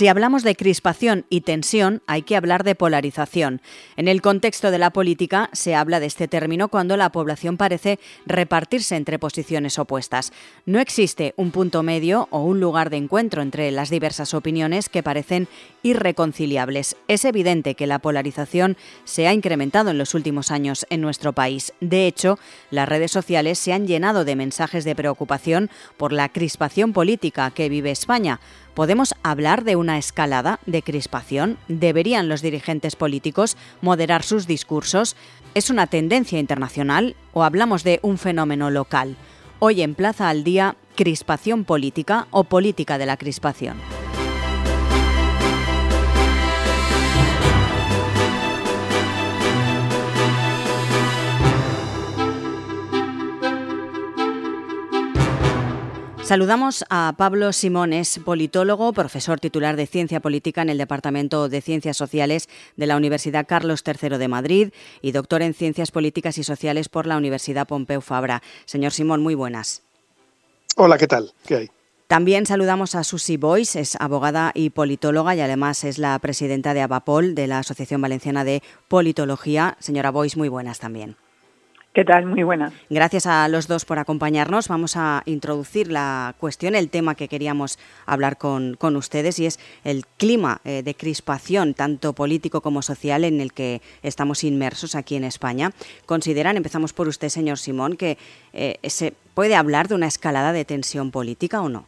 Si hablamos de crispación y tensión, hay que hablar de polarización. En el contexto de la política se habla de este término cuando la población parece repartirse entre posiciones opuestas. No existe un punto medio o un lugar de encuentro entre las diversas opiniones que parecen irreconciliables. Es evidente que la polarización se ha incrementado en los últimos años en nuestro país. De hecho, las redes sociales se han llenado de mensajes de preocupación por la crispación política que vive España. ¿Podemos hablar de una escalada de crispación? ¿Deberían los dirigentes políticos moderar sus discursos? ¿Es una tendencia internacional o hablamos de un fenómeno local? Hoy en Plaza al Día, crispación política o política de la crispación. Saludamos a Pablo Simones, politólogo, profesor titular de Ciencia Política en el Departamento de Ciencias Sociales de la Universidad Carlos III de Madrid y doctor en Ciencias Políticas y Sociales por la Universidad Pompeu Fabra. Señor Simón, muy buenas. Hola, ¿qué tal? ¿Qué hay? También saludamos a Susi Boyce, es abogada y politóloga y además es la presidenta de Abapol, de la Asociación Valenciana de Politología. Señora Boyce, muy buenas también. ¿Qué tal? Muy buenas. Gracias a los dos por acompañarnos. Vamos a introducir la cuestión, el tema que queríamos hablar con, con ustedes y es el clima eh, de crispación, tanto político como social, en el que estamos inmersos aquí en España. ¿Consideran, empezamos por usted, señor Simón, que eh, se puede hablar de una escalada de tensión política o no?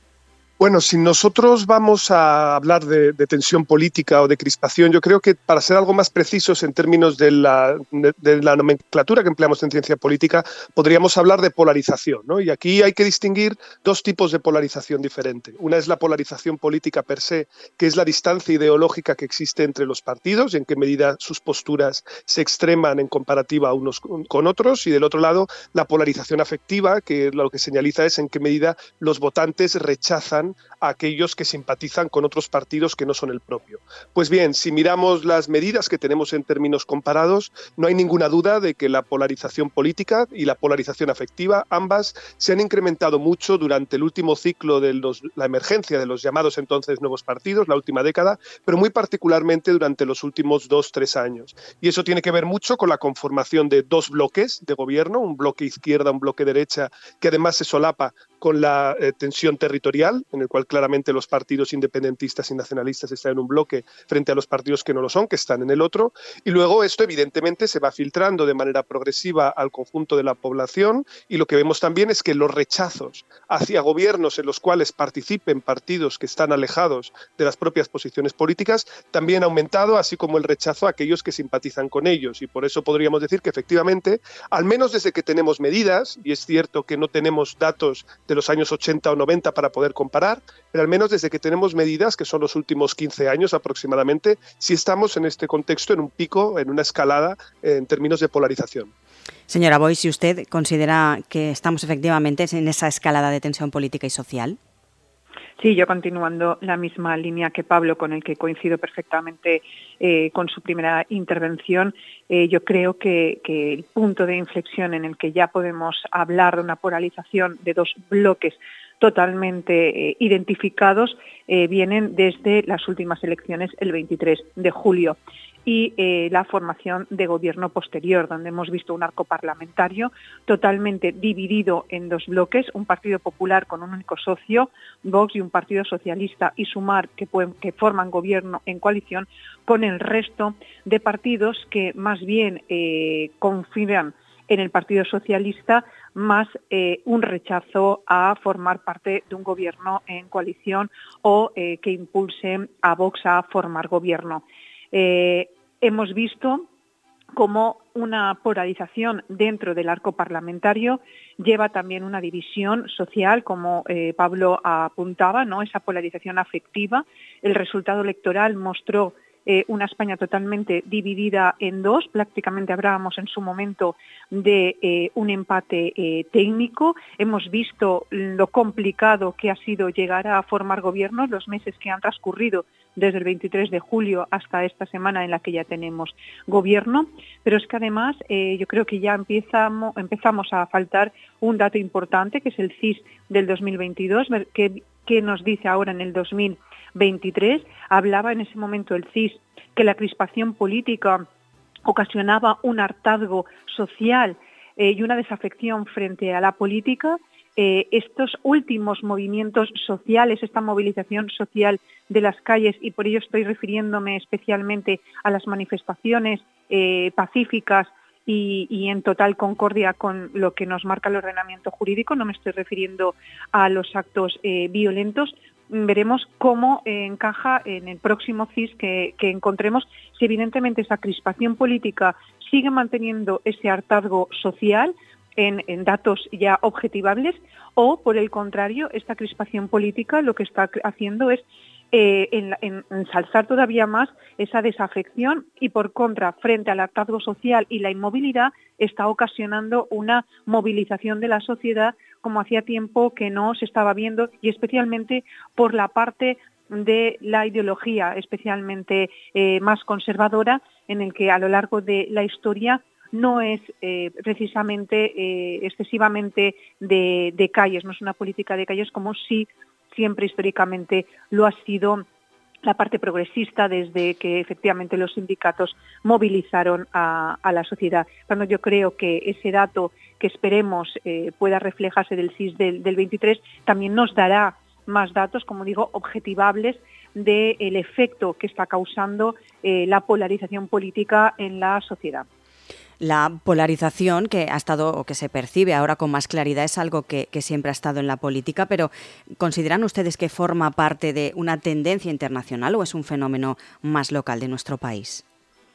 Bueno, si nosotros vamos a hablar de, tensión política o de crispación, yo creo que para ser algo más precisos en términos de la, nomenclatura que empleamos en ciencia política, podríamos hablar de polarización. Y aquí hay que distinguir dos tipos de polarización diferente. Una es la polarización política per se, que es la distancia ideológica que existe entre los partidos y en qué medida sus posturas se extreman en comparativa unos con otros. Y del otro lado, la polarización afectiva, que lo que señaliza es en qué medida los votantes rechazan a aquellos que simpatizan con otros partidos que no son el propio. Pues bien, si miramos las medidas que tenemos en términos comparados, no hay ninguna duda de que la polarización política y la polarización afectiva, ambas, se han incrementado mucho durante el último ciclo de la emergencia de los llamados entonces nuevos partidos, la última década, pero muy particularmente durante los últimos dos, tres años. Y eso tiene que ver mucho con la conformación de dos bloques de gobierno, un bloque izquierda, un bloque derecha, que además se solapa con la eh, tensión territorial, en el cual claramente los partidos independentistas y nacionalistas están en un bloque frente a los partidos que no lo son, que están en el otro. Y luego esto evidentemente se va filtrando de manera progresiva al conjunto de la población y lo que vemos también es que los rechazos hacia gobiernos en los cuales participen partidos que están alejados de las propias posiciones políticas también ha aumentado, así como el rechazo a aquellos que simpatizan con ellos. Y por eso podríamos decir que efectivamente, al menos desde que tenemos medidas, y es cierto que no tenemos datos de los años 80 o 90 para poder comparar, pero al menos desde que tenemos medidas, que son los últimos 15 años aproximadamente, si estamos en este contexto en un pico, en una escalada en términos de polarización. Señora Boy, si usted considera que estamos efectivamente en esa escalada de tensión política y social. Sí, yo continuando la misma línea que Pablo, con el que coincido perfectamente eh, con su primera intervención, eh, yo creo que, el punto de inflexión en el que ya podemos hablar de una polarización de dos bloques totalmente eh, identificados vienen desde las últimas elecciones el 23 de julio y eh, la formación de gobierno posterior, donde hemos visto un arco parlamentario totalmente dividido en dos bloques, un Partido Popular con un único socio, Vox y un Partido Socialista y Sumar, que, que forman gobierno en coalición, con el resto de partidos que más bien eh, confían en el Partido Socialista más eh, un rechazo a formar parte de un gobierno en coalición o que impulse a Vox a formar gobierno. Eh, hemos visto cómo una polarización dentro del arco parlamentario lleva también una división social, como eh, Pablo apuntaba, ¿no? esa polarización afectiva. El resultado electoral mostró eh, una España totalmente dividida en dos. Prácticamente hablábamos en su momento de un empate técnico. Hemos visto lo complicado que ha sido llegar a formar gobiernos los meses que han transcurrido desde el 23 de julio hasta esta semana en la que ya tenemos gobierno. Pero es que además yo creo que ya empezamos, a faltar un dato importante, que es el CIS del 2022, que, que nos dice ahora en el 2022 23. Hablaba en ese momento el CIS que la crispación política ocasionaba un hartazgo social eh, y una desafección frente a la política. Eh, estos últimos movimientos sociales, esta movilización social de las calles, y por ello estoy refiriéndome especialmente a las manifestaciones eh, pacíficas y, en total concordia con lo que nos marca el ordenamiento jurídico, no me estoy refiriendo a los actos violentos, veremos cómo encaja en el próximo CIS que, encontremos. Si evidentemente esa crispación política sigue manteniendo ese hartazgo social en, datos ya objetivables o, por el contrario, esta crispación política lo que está haciendo es eh, en, ensalzar todavía más esa desafección y, por contra, frente al hartazgo social y la inmovilidad, está ocasionando una movilización de la sociedad como hacía tiempo que no se estaba viendo y especialmente por la parte de la ideología, especialmente eh, más conservadora, en el que a lo largo de la historia no es eh, precisamente eh, excesivamente de, calles, no es una política de calles como sí siempre históricamente lo ha sido la parte progresista desde que efectivamente los sindicatos movilizaron a, la sociedad. Cuando yo creo que ese dato que esperemos eh, pueda reflejarse del CIS del, 23 también nos dará más datos, como digo, objetivables del efecto que está causando la polarización política en la sociedad la polarización que ha estado o que se percibe ahora con más claridad es algo que, siempre ha estado en la política, pero ¿consideran ustedes que forma parte de una tendencia internacional o es un fenómeno más local de nuestro país?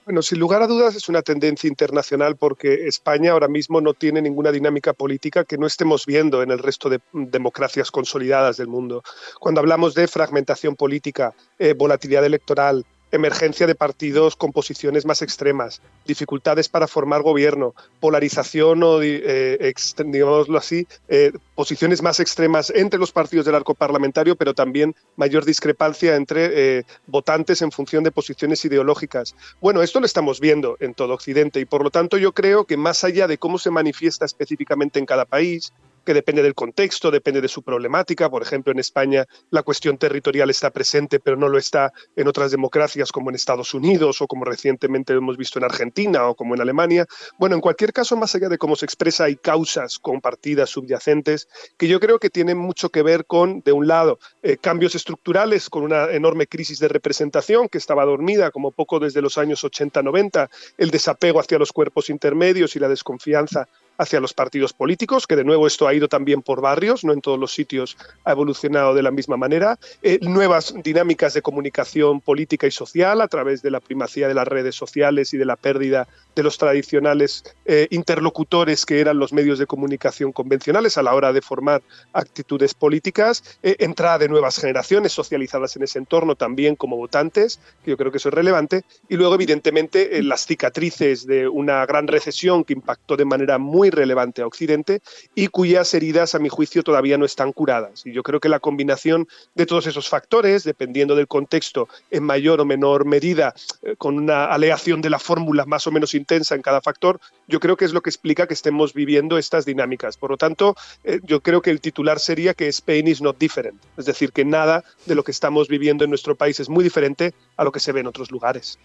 Bueno, sin lugar a dudas es una tendencia internacional porque España ahora mismo no tiene ninguna dinámica política que no estemos viendo en el resto de democracias consolidadas del mundo. Cuando hablamos de fragmentación política, eh, volatilidad electoral, emergencia de partidos con posiciones más extremas, dificultades para formar gobierno, polarización o, eh, digámoslo así, eh, posiciones más extremas entre los partidos del arco parlamentario, pero también mayor discrepancia entre eh, votantes en función de posiciones ideológicas. Bueno, esto lo estamos viendo en todo Occidente y por lo tanto yo creo que más allá de cómo se manifiesta específicamente en cada país, que depende del contexto, depende de su problemática. Por ejemplo, en España la cuestión territorial está presente, pero no lo está en otras democracias como en Estados Unidos o como recientemente hemos visto en Argentina o como en Alemania. Bueno, en cualquier caso, más allá de cómo se expresa, hay causas compartidas, subyacentes, que yo creo que tienen mucho que ver con, de un lado, eh, cambios estructurales, con una enorme crisis de representación que estaba dormida como poco desde los años 80-90, el desapego hacia los cuerpos intermedios y la desconfianza hacia los partidos políticos, que de nuevo esto ha ido también por barrios, no en todos los sitios ha evolucionado de la misma manera, eh, nuevas dinámicas de comunicación política y social a través de la primacía de las redes sociales y de la pérdida de los tradicionales eh, interlocutores que eran los medios de comunicación convencionales a la hora de formar actitudes políticas, eh, entrada de nuevas generaciones socializadas en ese entorno también como votantes, que yo creo que eso es relevante, y luego evidentemente las cicatrices de una gran recesión que impactó de manera muy relevante a Occidente y cuyas heridas, a mi juicio, todavía no están curadas. Y yo creo que la combinación de todos esos factores, dependiendo del contexto, en mayor o menor medida, eh, con una aleación de la fórmula más o menos intensa en cada factor, yo creo que es lo que explica que estemos viviendo estas dinámicas. Por lo tanto, eh, yo creo que el titular sería que Spain is not different, es decir, que nada de lo que estamos viviendo en nuestro país es muy diferente a lo que se ve en otros lugares.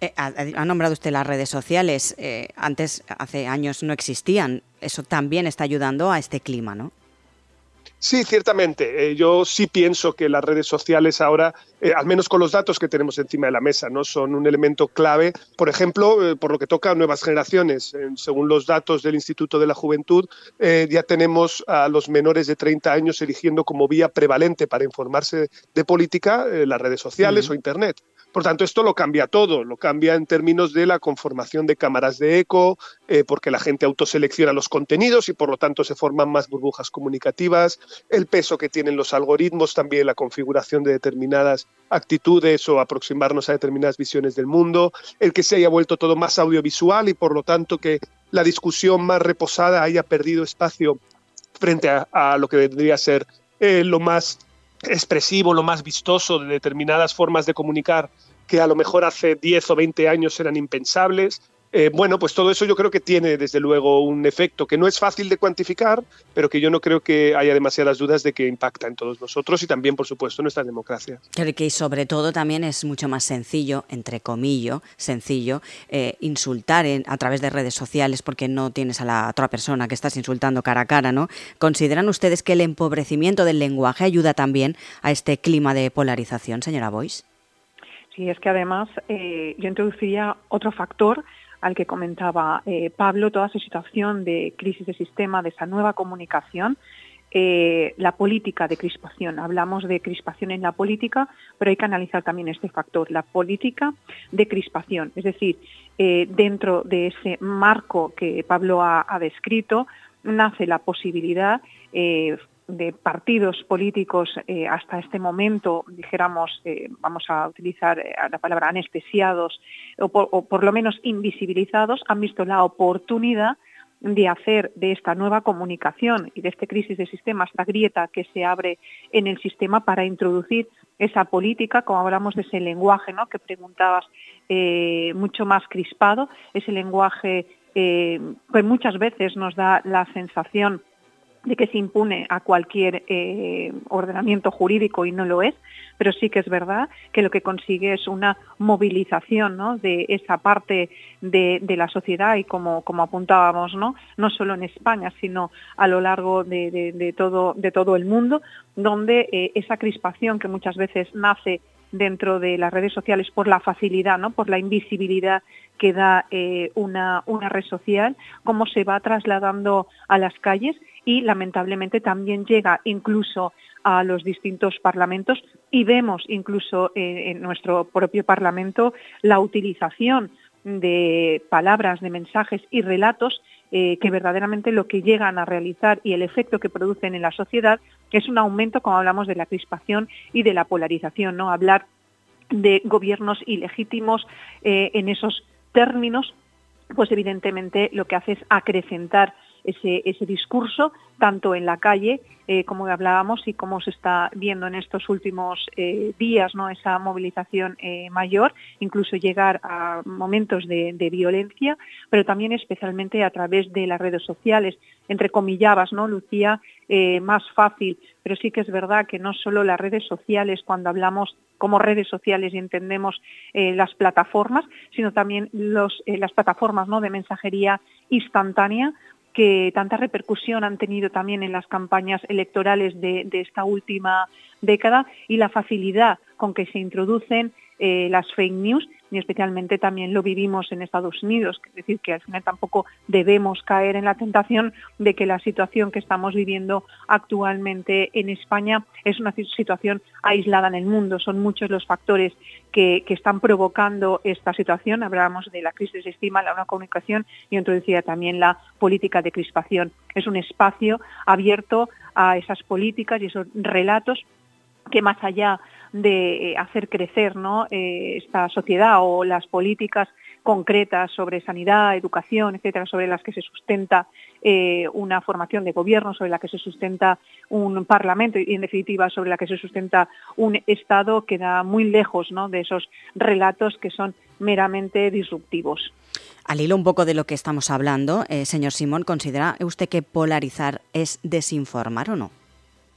Eh, ha, nombrado usted las redes sociales. Eh, antes, hace años, no existían. Eso también está ayudando a este clima, ¿no? Sí, ciertamente. Eh, yo sí pienso que las redes sociales ahora, al menos con los datos que tenemos encima de la mesa, no son un elemento clave. Por ejemplo, por lo que toca a nuevas generaciones. según los datos del Instituto de la Juventud, ya tenemos a los menores de 30 años eligiendo como vía prevalente para informarse de política las redes sociales o Internet. Por tanto, esto lo cambia todo, lo cambia en términos de la conformación de cámaras de eco, eh, porque la gente autoselecciona los contenidos y por lo tanto se forman más burbujas comunicativas, el peso que tienen los algoritmos, también la configuración de determinadas actitudes o aproximarnos a determinadas visiones del mundo, el que se haya vuelto todo más audiovisual y por lo tanto que la discusión más reposada haya perdido espacio frente a, lo que debería ser eh, lo más expresivo, lo más vistoso de determinadas formas de comunicar que a lo mejor hace 10 o 20 años eran impensables. Eh, bueno, pues todo eso yo creo que tiene desde luego un efecto que no es fácil de cuantificar, pero que yo no creo que haya demasiadas dudas de que impacta en todos nosotros y también, por supuesto, en nuestra democracia. Creo que sobre todo también es mucho más sencillo, entre comillas, sencillo, eh, insultar a través de redes sociales porque no tienes a la otra persona que estás insultando cara a cara, ¿no? ¿Consideran ustedes que el empobrecimiento del lenguaje ayuda también a este clima de polarización, señora Boyce? Sí, es que además eh, yo introduciría otro factor al que comentaba eh, Pablo, toda esa situación de crisis de sistema, de esa nueva comunicación, eh, la política de crispación. Hablamos de crispación en la política, pero hay que analizar también este factor, la política de crispación. Es decir, dentro de ese marco que Pablo ha descrito, nace la posibilidad de partidos políticos eh, hasta este momento, dijéramos, eh, vamos a utilizar eh, la palabra anestesiados o por, lo menos invisibilizados, han visto la oportunidad de hacer de esta nueva comunicación y de esta crisis de sistema, esta grieta que se abre en el sistema para introducir esa política, como hablamos de ese lenguaje ¿no? que preguntabas, mucho más crispado, ese lenguaje que muchas veces nos da la sensación de que se impune a cualquier eh, ordenamiento jurídico y no lo es, pero sí que es verdad que lo que consigue es una movilización ¿no? de esa parte de, la sociedad y como, como apuntábamos, ¿no? no solo en España, sino a lo largo de, todo, de todo el mundo, donde eh, esa crispación que muchas veces nace dentro de las redes sociales por la facilidad, ¿no? por la invisibilidad que da eh, una, una red social, cómo se va trasladando a las calles y lamentablemente también llega incluso a los distintos parlamentos y vemos incluso eh, en nuestro propio parlamento la utilización de palabras, de mensajes y relatos eh, que verdaderamente lo que llegan a realizar y el efecto que producen en la sociedad es un aumento, como hablamos, de la crispación y de la polarización, ¿no? Hablar de gobiernos ilegítimos eh, en esos términos, pues evidentemente lo que hace es acrecentar ese, ese discurso, tanto en la calle, eh, como hablábamos, y como se está viendo en estos últimos eh, días, ¿no? esa movilización eh, mayor, incluso llegar a momentos de, violencia, pero también especialmente a través de las redes sociales, entre comillabas, ¿no, Lucía? más fácil, pero sí que es verdad que no solo las redes sociales, cuando hablamos como redes sociales y entendemos las plataformas, sino también los, las plataformas ¿no? de mensajería instantánea, que tanta repercusión han tenido también en las campañas electorales de, esta última década y la facilidad con que se introducen eh, las fake news y especialmente también lo vivimos en Estados Unidos, es decir, que al final tampoco debemos caer en la tentación de que la situación que estamos viviendo actualmente en España es una situación aislada en el mundo. Son muchos los factores que, están provocando esta situación. Hablábamos de la crisis de estima, la una comunicación y introducía también la política de crispación. Es un espacio abierto a esas políticas y esos relatos que más allá de eh, hacer crecer ¿no? Eh, esta sociedad o las políticas concretas sobre sanidad, educación, etcétera, sobre las que se sustenta eh, una formación de gobierno, sobre la que se sustenta un parlamento y, en definitiva, sobre la que se sustenta un Estado, queda muy lejos ¿no? de esos relatos que son meramente disruptivos. Al hilo un poco de lo que estamos hablando, señor Simón, ¿considera usted que polarizar es desinformar o no?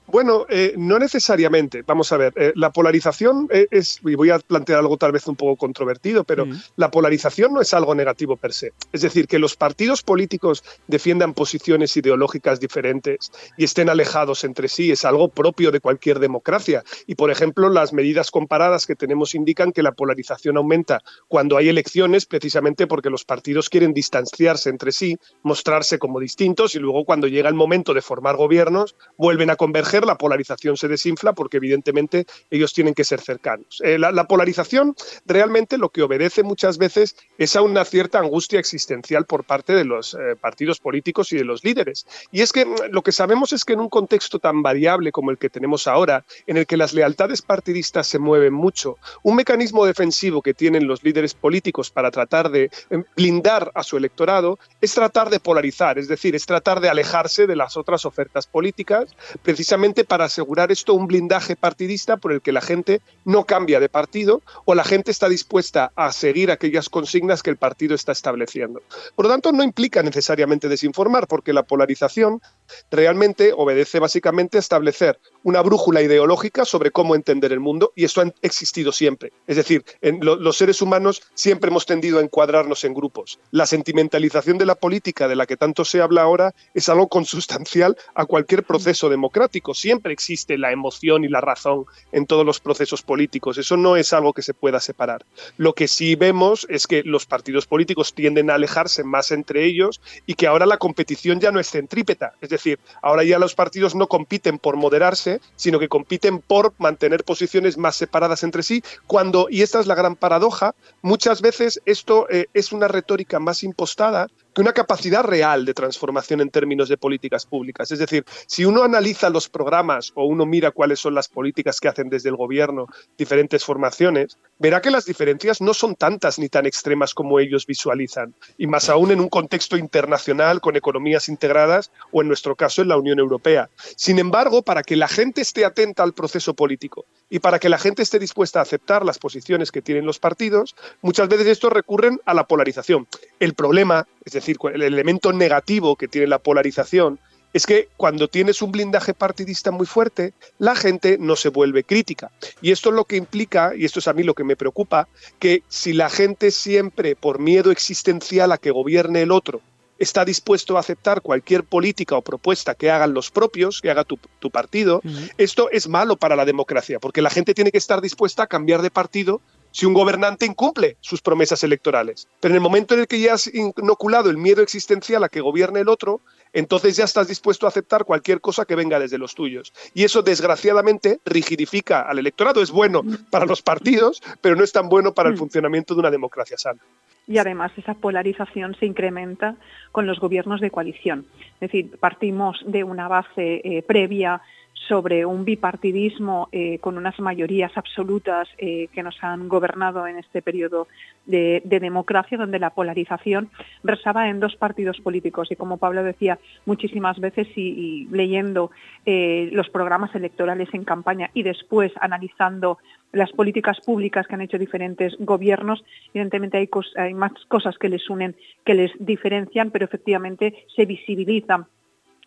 Bueno, eh, no necesariamente. Vamos a ver, eh, la polarización e, es, y voy a plantear algo tal vez un poco controvertido, pero mm. la polarización no es algo negativo per se. Es decir, que los partidos políticos defiendan posiciones ideológicas diferentes y estén alejados entre sí es algo propio de cualquier democracia. Y, por ejemplo, las medidas comparadas que tenemos indican que la polarización aumenta cuando hay elecciones precisamente porque los partidos quieren distanciarse entre sí, mostrarse como distintos y luego cuando llega el momento de formar gobiernos vuelven a converger la polarización se desinfla porque evidentemente ellos tienen que ser cercanos. Eh, la, polarización realmente lo que obedece muchas veces es a una cierta angustia existencial por parte de los eh, partidos políticos y de los líderes. Y es que mm, lo que sabemos es que en un contexto tan variable como el que tenemos ahora, en el que las lealtades partidistas se mueven mucho, un mecanismo defensivo que tienen los líderes políticos para tratar de em, blindar a su electorado es tratar de polarizar, es decir, es tratar de alejarse de las otras ofertas políticas, precisamente para asegurar esto un blindaje partidista por el que la gente no cambia de partido o la gente está dispuesta a seguir aquellas consignas que el partido está estableciendo. Por lo tanto, no implica necesariamente desinformar, porque la polarización realmente obedece básicamente a establecer una brújula ideológica sobre cómo entender el mundo y esto ha existido siempre. Es decir, en los seres humanos siempre hemos tendido a encuadrarnos en grupos. La sentimentalización de la política de la que tanto se habla ahora es algo consustancial a cualquier proceso democrático. Siempre existe la emoción y la razón en todos los procesos políticos. Eso no es algo que se pueda separar. Lo que sí vemos es que los partidos políticos tienden a alejarse más entre ellos y que ahora la competición ya no es centrípeta. Decir, ahora ya los partidos no compiten por moderarse, sino que compiten por mantener posiciones más separadas entre sí, cuando, y esta es la gran paradoja, muchas veces esto eh, es una retórica más impostada que una capacidad real de transformación en términos de políticas públicas. Es decir, si uno analiza los programas o uno mira cuáles son las políticas que hacen desde el gobierno diferentes formaciones, verá que las diferencias no son tantas ni tan extremas como ellos visualizan, y más aún en un contexto internacional con economías integradas o en nuestro caso en la Unión Europea. Sin embargo, para que la gente esté atenta al proceso político y para que la gente esté dispuesta a aceptar las posiciones que tienen los partidos, muchas veces estos recurren a la polarización. El problema, es decir, el elemento negativo que tiene la polarización, es que cuando tienes un blindaje partidista muy fuerte, la gente no se vuelve crítica. Y esto es lo que implica, y esto es a mí lo que me preocupa, que si la gente siempre, por miedo existencial a que gobierne el otro, está dispuesto a aceptar cualquier política o propuesta que hagan los propios, que haga tu, partido, esto es malo para la democracia, porque la gente tiene que estar dispuesta a cambiar de partido si un gobernante incumple sus promesas electorales. Pero en el momento en el que ya has inoculado el miedo existencial a que gobierne el otro, entonces ya estás dispuesto a aceptar cualquier cosa que venga desde los tuyos. Y eso, desgraciadamente, rigidifica al electorado. Es bueno para los partidos, pero no es tan bueno para el funcionamiento de una democracia sana y además esa polarización se incrementa con los gobiernos de coalición. Es decir, partimos de una base eh, previa sobre un bipartidismo eh, con unas mayorías absolutas eh, que nos han gobernado en este periodo de, democracia, donde la polarización versaba en dos partidos políticos. Y como Pablo decía muchísimas veces, y, leyendo eh, los programas electorales en campaña y después analizando las políticas públicas que han hecho diferentes gobiernos, evidentemente hay, hay más cosas que les unen, que les diferencian, pero efectivamente se visibilizan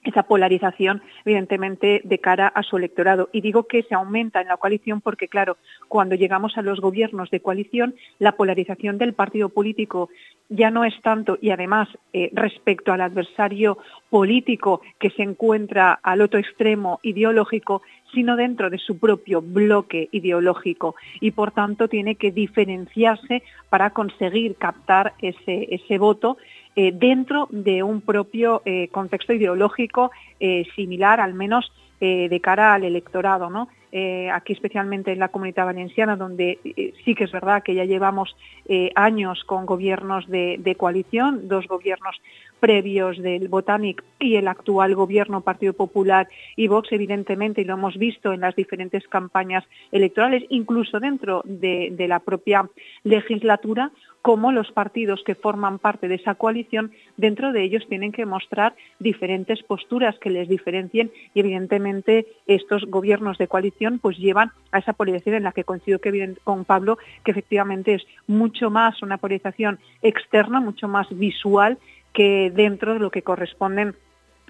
esa polarización, evidentemente, de cara a su electorado. Y digo que se aumenta en la coalición porque, claro, cuando llegamos a los gobiernos de coalición, la polarización del partido político ya no es tanto, y además eh, respecto al adversario político que se encuentra al otro extremo ideológico, sino dentro de su propio bloque ideológico y por tanto tiene que diferenciarse para conseguir captar ese, ese voto eh, dentro de un propio eh, contexto ideológico eh, similar, al menos de cara al electorado. ¿no? Aquí especialmente en la comunidad valenciana, donde sí que es verdad que ya llevamos años con gobiernos de, de, coalición, dos gobiernos previos del Botanic y el actual gobierno Partido Popular y Vox, evidentemente, y lo hemos visto en las diferentes campañas electorales, incluso dentro de, la propia legislatura, como los partidos que forman parte de esa coalición, dentro de ellos tienen que mostrar diferentes posturas que les diferencien y evidentemente estos gobiernos de coalición pues llevan a esa polarización en la que coincido que, con Pablo que efectivamente es mucho más una polarización externa, mucho más visual que dentro de lo que corresponden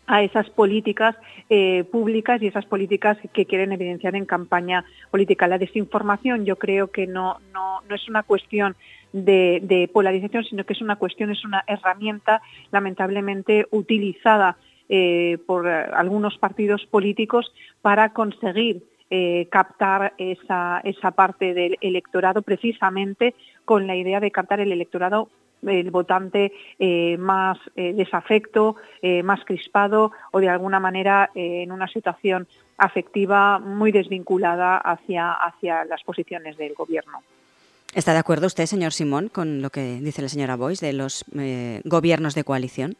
a esas políticas eh, públicas y esas políticas que quieren evidenciar en campaña política. La desinformación yo creo que no, no, es una cuestión de, polarización, sino que es una cuestión, es una herramienta lamentablemente utilizada eh, por algunos partidos políticos para conseguir eh, captar esa, esa parte del electorado precisamente con la idea de captar el electorado el votante eh, más eh, desafecto, eh, más crispado o de alguna manera en una situación afectiva muy desvinculada hacia, hacia las posiciones del gobierno. ¿Está de acuerdo usted, señor Simón, con lo que dice la señora Boyce de los gobiernos de coalición?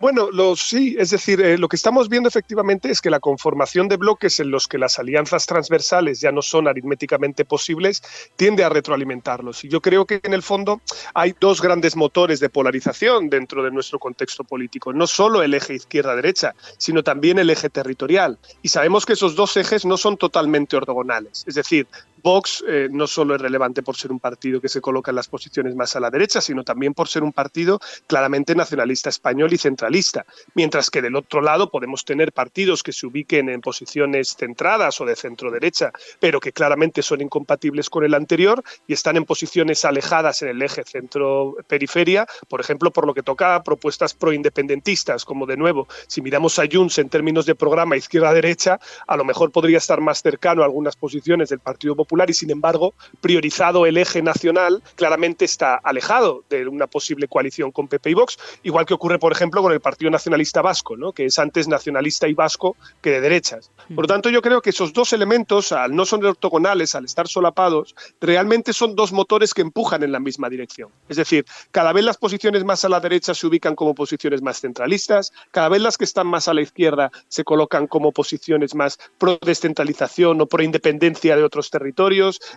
Bueno, lo, sí, es decir, eh, lo que estamos viendo efectivamente es que la conformación de bloques en los que las alianzas transversales ya no son aritméticamente posibles tiende a retroalimentarlos. Y yo creo que en el fondo hay dos grandes motores de polarización dentro de nuestro contexto político, no solo el eje izquierda-derecha, sino también el eje territorial. Y sabemos que esos dos ejes no son totalmente ortogonales. Es decir, Vox eh, no solo es relevante por ser un partido que se coloca en las posiciones más a la derecha, sino también por ser un partido claramente nacionalista español y centralista. Mientras que del otro lado podemos tener partidos que se ubiquen en posiciones centradas o de centro derecha, pero que claramente son incompatibles con el anterior y están en posiciones alejadas en el eje centro-periferia, por ejemplo, por lo que toca a propuestas proindependentistas, como de nuevo, si miramos a Junts en términos de programa izquierda-derecha, a lo mejor podría estar más cercano a algunas posiciones del Partido Popular y sin embargo priorizado el eje nacional, claramente está alejado de una posible coalición con PP y Vox, igual que ocurre, por ejemplo, con el Partido Nacionalista Vasco, ¿no? que es antes nacionalista y vasco que de derechas. Por lo tanto, yo creo que esos dos elementos, al no son ortogonales, al estar solapados, realmente son dos motores que empujan en la misma dirección. Es decir, cada vez las posiciones más a la derecha se ubican como posiciones más centralistas, cada vez las que están más a la izquierda se colocan como posiciones más pro descentralización o pro independencia de otros territorios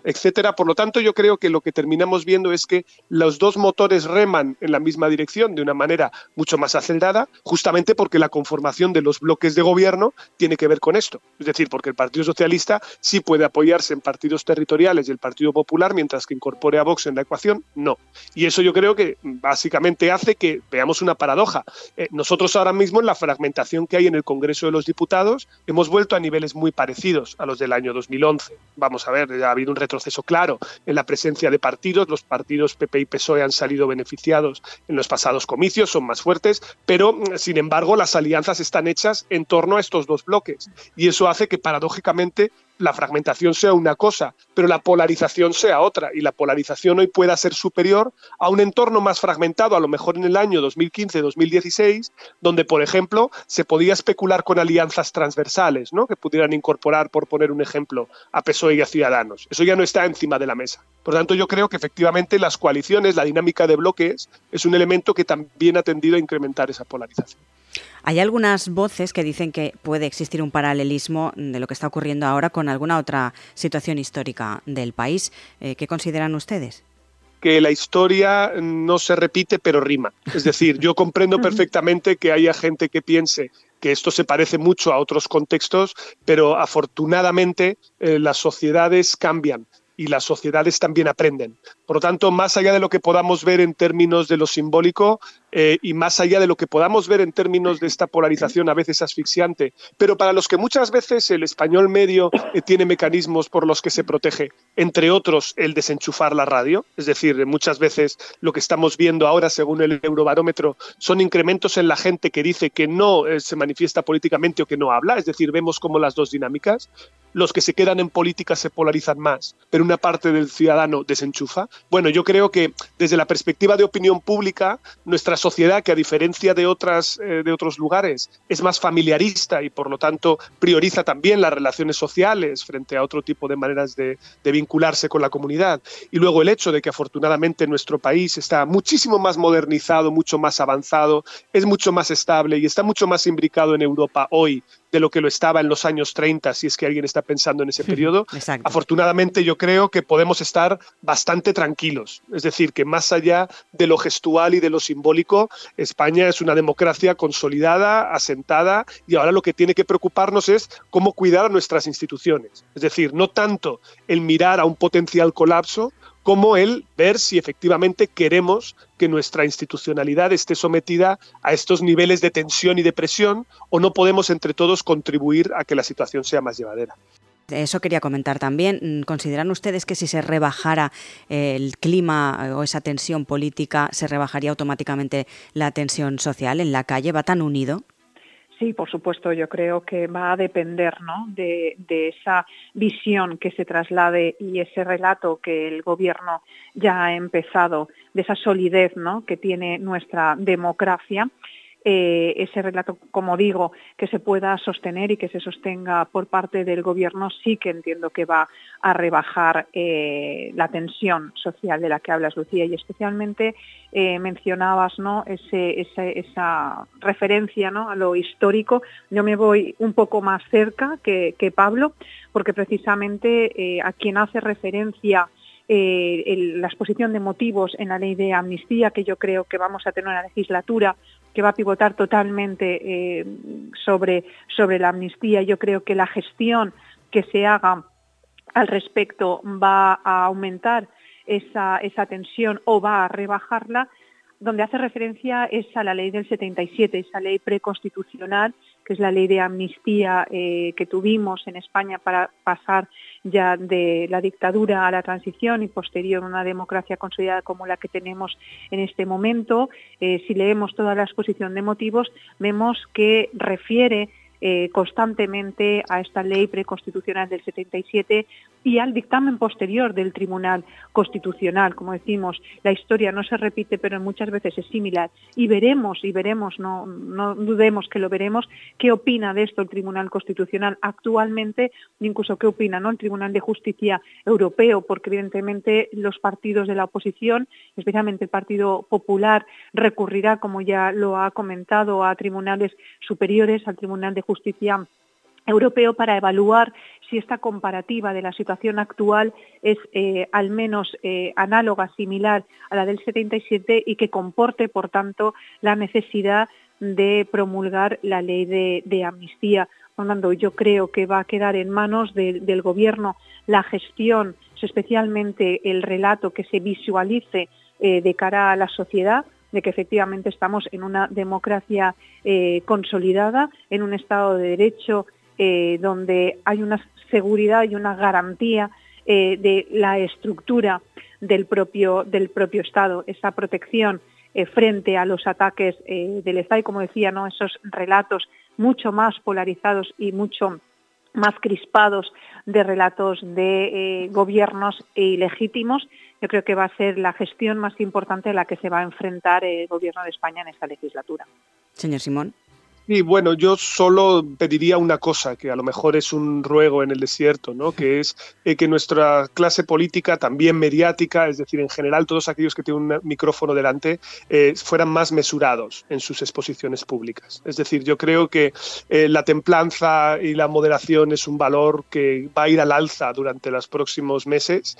etcétera. Por lo tanto, yo creo que lo que terminamos viendo es que los dos motores reman en la misma dirección de una manera mucho más acelerada, justamente porque la conformación de los bloques de gobierno tiene que ver con esto. Es decir, porque el Partido Socialista sí puede apoyarse en partidos territoriales y el Partido Popular, mientras que incorpore a Vox en la ecuación, no. Y eso yo creo que básicamente hace que veamos una paradoja. Eh, nosotros ahora mismo en la fragmentación que hay en el Congreso de los Diputados hemos vuelto a niveles muy parecidos a los del año 2011. Vamos a ver, ha habido un retroceso claro en la presencia de partidos. Los partidos PP y PSOE han salido beneficiados en los pasados comicios, son más fuertes, pero sin embargo las alianzas están hechas en torno a estos dos bloques. Y eso hace que paradójicamente la fragmentación sea una cosa, pero la polarización sea otra, y la polarización hoy pueda ser superior a un entorno más fragmentado, a lo mejor en el año 2015-2016, donde, por ejemplo, se podía especular con alianzas transversales, ¿no? que pudieran incorporar, por poner un ejemplo, a PSOE y a Ciudadanos. Eso ya no está encima de la mesa. Por tanto, yo creo que efectivamente las coaliciones, la dinámica de bloques, es un elemento que también ha tendido a incrementar esa polarización. Hay algunas voces que dicen que puede existir un paralelismo de lo que está ocurriendo ahora con alguna otra situación histórica del país. Eh, ¿Qué consideran ustedes? que la historia no se repite pero rima. Es decir, yo comprendo perfectamente que haya gente que piense que esto se parece mucho a otros contextos, pero afortunadamente eh, las sociedades cambian y las sociedades también aprenden. Por lo tanto, más allá de lo que podamos ver en términos de lo simbólico eh, y más allá de lo que podamos ver en términos de esta polarización a veces asfixiante, pero para los que muchas veces el español medio eh, tiene mecanismos por los que se protege, entre otros el desenchufar la radio, es decir, muchas veces lo que estamos viendo ahora, según el Eurobarómetro, son incrementos en la gente que dice que no eh, se manifiesta políticamente o que no habla, es decir, vemos como las dos dinámicas los que se quedan en política se polarizan más, pero una parte del ciudadano desenchufa. Bueno, yo creo que desde la perspectiva de opinión pública, nuestra sociedad, que a diferencia de, otras, eh, de otros lugares, es más familiarista y por lo tanto prioriza también las relaciones sociales frente a otro tipo de maneras de, de vincularse con la comunidad. Y luego el hecho de que afortunadamente nuestro país está muchísimo más modernizado, mucho más avanzado, es mucho más estable y está mucho más imbricado en Europa hoy de lo que lo estaba en los años 30, si es que alguien está pensando en ese periodo. Afortunadamente yo creo que podemos estar bastante tranquilos. Es decir, que más allá de lo gestual y de lo simbólico, España es una democracia consolidada, asentada, y ahora lo que tiene que preocuparnos es cómo cuidar a nuestras instituciones. Es decir, no tanto el mirar a un potencial colapso, como el ver si efectivamente queremos que nuestra institucionalidad esté sometida a estos niveles de tensión y de presión o no podemos entre todos contribuir a que la situación sea más llevadera. Eso quería comentar también. ¿Consideran ustedes que si se rebajara el clima o esa tensión política, se rebajaría automáticamente la tensión social en la calle? ¿Va tan unido? Sí, por supuesto, yo creo que va a depender ¿no? de, esa visión que se traslade y ese relato que el Gobierno ya ha empezado, de esa solidez ¿no? que tiene nuestra democracia eh, ese relato, como digo, que se pueda sostener y que se sostenga por parte del Gobierno, sí que entiendo que va a rebajar eh, la tensión social de la que hablas, Lucía, y especialmente eh, mencionabas ¿no? esa referencia ¿no? a lo histórico. Yo me voy un poco más cerca que, Pablo, porque precisamente a quien hace referencia la exposición de motivos en la ley de amnistía, que yo creo que vamos a tener una legislatura que va a pivotar totalmente eh, sobre, sobre la amnistía. Yo creo que la gestión que se haga al respecto va a aumentar esa, esa tensión o va a rebajarla donde hace referencia es a la ley del 77, esa ley preconstitucional, que es la ley de amnistía eh, que tuvimos en España para pasar ya de la dictadura a la transición y posterior una democracia consolidada como la que tenemos en este momento. Eh, si leemos toda la exposición de motivos, vemos que refiere eh, constantemente a esta ley preconstitucional del 77 y al dictamen posterior del Tribunal Constitucional. Como decimos, la historia no se repite, pero muchas veces es similar. Y veremos, y veremos, no, no dudemos que lo veremos, qué opina de esto el Tribunal Constitucional actualmente, incluso qué opina ¿no? el Tribunal de Justicia Europeo, porque evidentemente los partidos de la oposición, especialmente el Partido Popular, recurrirá, como ya lo ha comentado, a tribunales superiores, al Tribunal de Justicia Justicia Europeo para evaluar si esta comparativa de la situación actual es eh, al menos eh, análoga, similar a la del 77 y que comporte, por tanto, la necesidad de promulgar la ley de, amnistía. Por yo creo que va a quedar en manos del Gobierno la gestión, especialmente el relato que se visualice eh, de cara a la sociedad, de que efectivamente estamos en una democracia consolidada, en un Estado de Derecho eh, donde hay una seguridad y una garantía eh, de la estructura del propio, del propio Estado, esa protección frente a los ataques del Estado y, como decía, ¿no? esos relatos mucho más polarizados y mucho más crispados de relatos de gobiernos ilegítimos yo creo que va a ser la gestión más importante a la que se va a enfrentar el Gobierno de España en esta legislatura. Señor Simón. Y bueno, yo solo pediría una cosa, que a lo mejor es un ruego en el desierto, ¿no? que es eh, que nuestra clase política, también mediática, es decir, en general todos aquellos que tienen un micrófono delante, eh, fueran más mesurados en sus exposiciones públicas. Es decir, yo creo que eh, la templanza y la moderación es un valor que va a ir al alza durante los próximos meses,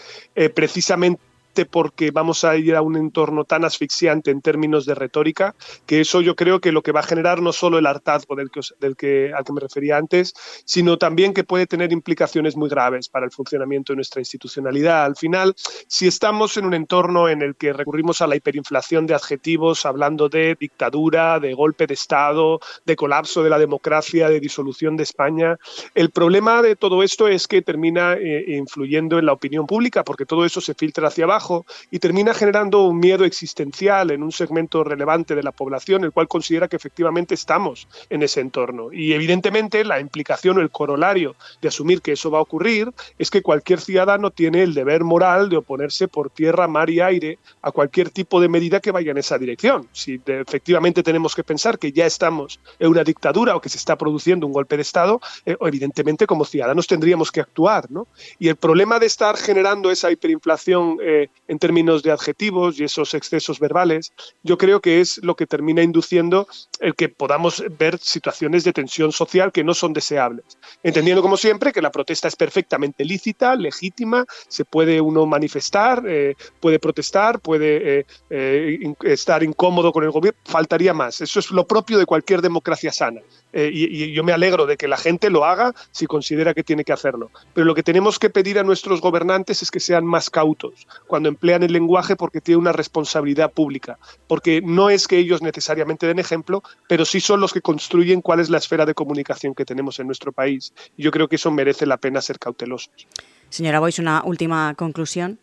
precisamente porque vamos a ir a un entorno tan asfixiante en términos de retórica, que eso yo creo que lo que va a generar no solo el hartazgo del que, al que me refería antes, sino también que puede tener implicaciones muy graves para el funcionamiento de nuestra institucionalidad. Al final, si estamos en un entorno en el que recurrimos a la hiperinflación de adjetivos, hablando de dictadura, de golpe de Estado, de colapso de la democracia, de disolución de España, el problema de todo esto es que termina eh, influyendo en la opinión pública, porque todo eso se filtra hacia abajo y termina generando un miedo existencial en un segmento relevante de la población, el cual considera que efectivamente estamos en ese entorno. Y evidentemente la implicación o el corolario de asumir que eso va a ocurrir es que cualquier ciudadano tiene el deber moral de oponerse por tierra, mar y aire a cualquier tipo de medida que vaya en esa dirección. Si efectivamente tenemos que pensar que ya estamos en una dictadura o que se está produciendo un golpe de Estado, eh, evidentemente como ciudadanos tendríamos que actuar. ¿no? Y el problema de estar generando esa hiperinflación eh, en términos de adjetivos y esos excesos verbales, yo creo que es lo que termina induciendo el que podamos ver situaciones de tensión social que no son deseables. Entendiendo, como siempre, que la protesta es perfectamente lícita, legítima, se puede uno manifestar, eh, puede protestar, puede eh, eh, estar incómodo con el gobierno, faltaría más. Eso es lo propio de cualquier democracia sana. y, y yo me alegro de que la gente lo haga si considera que tiene que hacerlo. Pero lo que tenemos que pedir a nuestros gobernantes es que sean más cautos cuando emplean el lenguaje porque tiene una responsabilidad pública, porque no es que ellos necesariamente den ejemplo, pero sí son los que construyen cuál es la esfera de comunicación que tenemos en nuestro país. Y yo creo que eso merece la pena ser cautelosos. Señora Boyce, una última conclusión.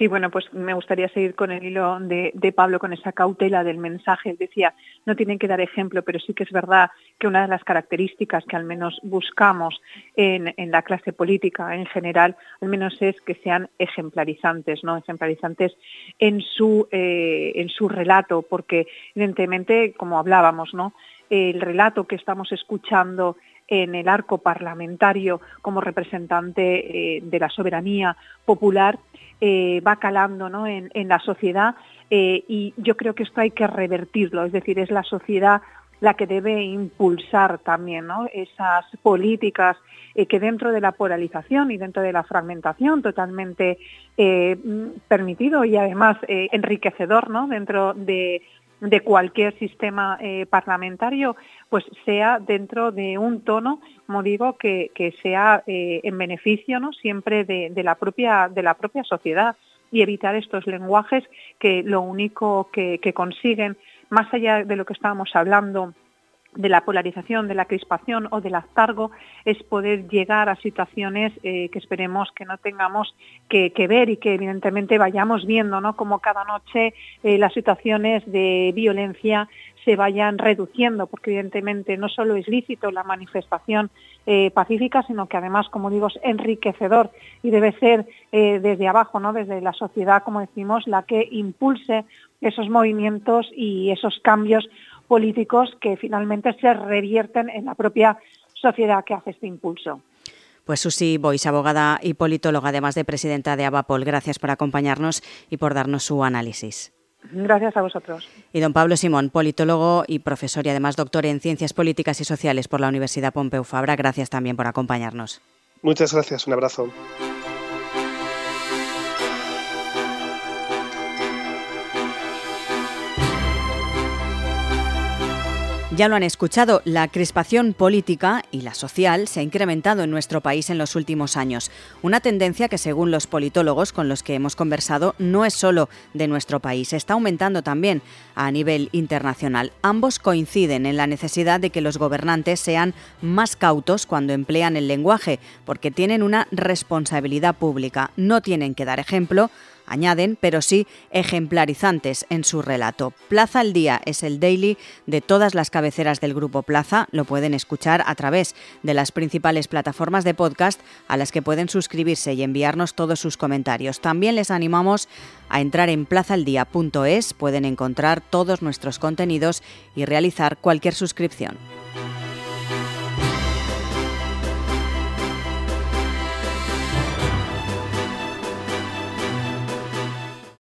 Sí, bueno, pues me gustaría seguir con el hilo de, Pablo, con esa cautela del mensaje. Él decía, no tienen que dar ejemplo, pero sí que es verdad que una de las características que al menos buscamos en, la clase política en general, al menos es que sean ejemplarizantes, ¿no? Ejemplarizantes en su, eh, en su relato, porque evidentemente, como hablábamos, ¿no? El relato que estamos escuchando en el arco parlamentario como representante eh, de la soberanía popular eh, va calando ¿no? en, la sociedad eh, y yo creo que esto hay que revertirlo, es decir, es la sociedad la que debe impulsar también ¿no? esas políticas que dentro de la polarización y dentro de la fragmentación totalmente permitido y además enriquecedor ¿no? dentro de de cualquier sistema eh, parlamentario, pues sea dentro de un tono, como digo, que, sea eh, en beneficio ¿no? siempre de, la propia, de la propia sociedad y evitar estos lenguajes que lo único que, que consiguen, más allá de lo que estábamos hablando, de la polarización, de la crispación o del aztargo es poder llegar a situaciones eh, que esperemos que no tengamos que, ver y que evidentemente vayamos viendo, ¿no? Como cada noche eh, las situaciones de violencia se vayan reduciendo, porque evidentemente no solo es lícito la manifestación eh, pacífica, sino que además, como digo, es enriquecedor y debe ser desde abajo, ¿no? desde la sociedad, como decimos, la que impulse esos movimientos y esos cambios políticos que finalmente se revierten en la propia sociedad que hace este impulso. Pues Susi Bois, abogada y politóloga, además de presidenta de Abapol, gracias por acompañarnos y por darnos su análisis. Gracias a vosotros. Y don Pablo Simón, politólogo y profesor y además doctor en Ciencias Políticas y Sociales por la Universidad Pompeu Fabra, gracias también por acompañarnos. Muchas gracias, un abrazo. Ya lo han escuchado, la crispación política y la social se ha incrementado en nuestro país en los últimos años. Una tendencia que, según los politólogos con los que hemos conversado, no es solo de nuestro país, está aumentando también a nivel internacional. Ambos coinciden en la necesidad de que los gobernantes sean más cautos cuando emplean el lenguaje, porque tienen una responsabilidad pública. No tienen que dar ejemplo añaden, pero sí ejemplarizantes en su relato. Plaza al Día es el daily de todas las cabeceras del grupo Plaza. Lo pueden escuchar a través de las principales plataformas de podcast a las que pueden suscribirse y enviarnos todos sus comentarios. También les animamos a entrar en plazaldía.es, pueden encontrar todos nuestros contenidos y realizar cualquier suscripción.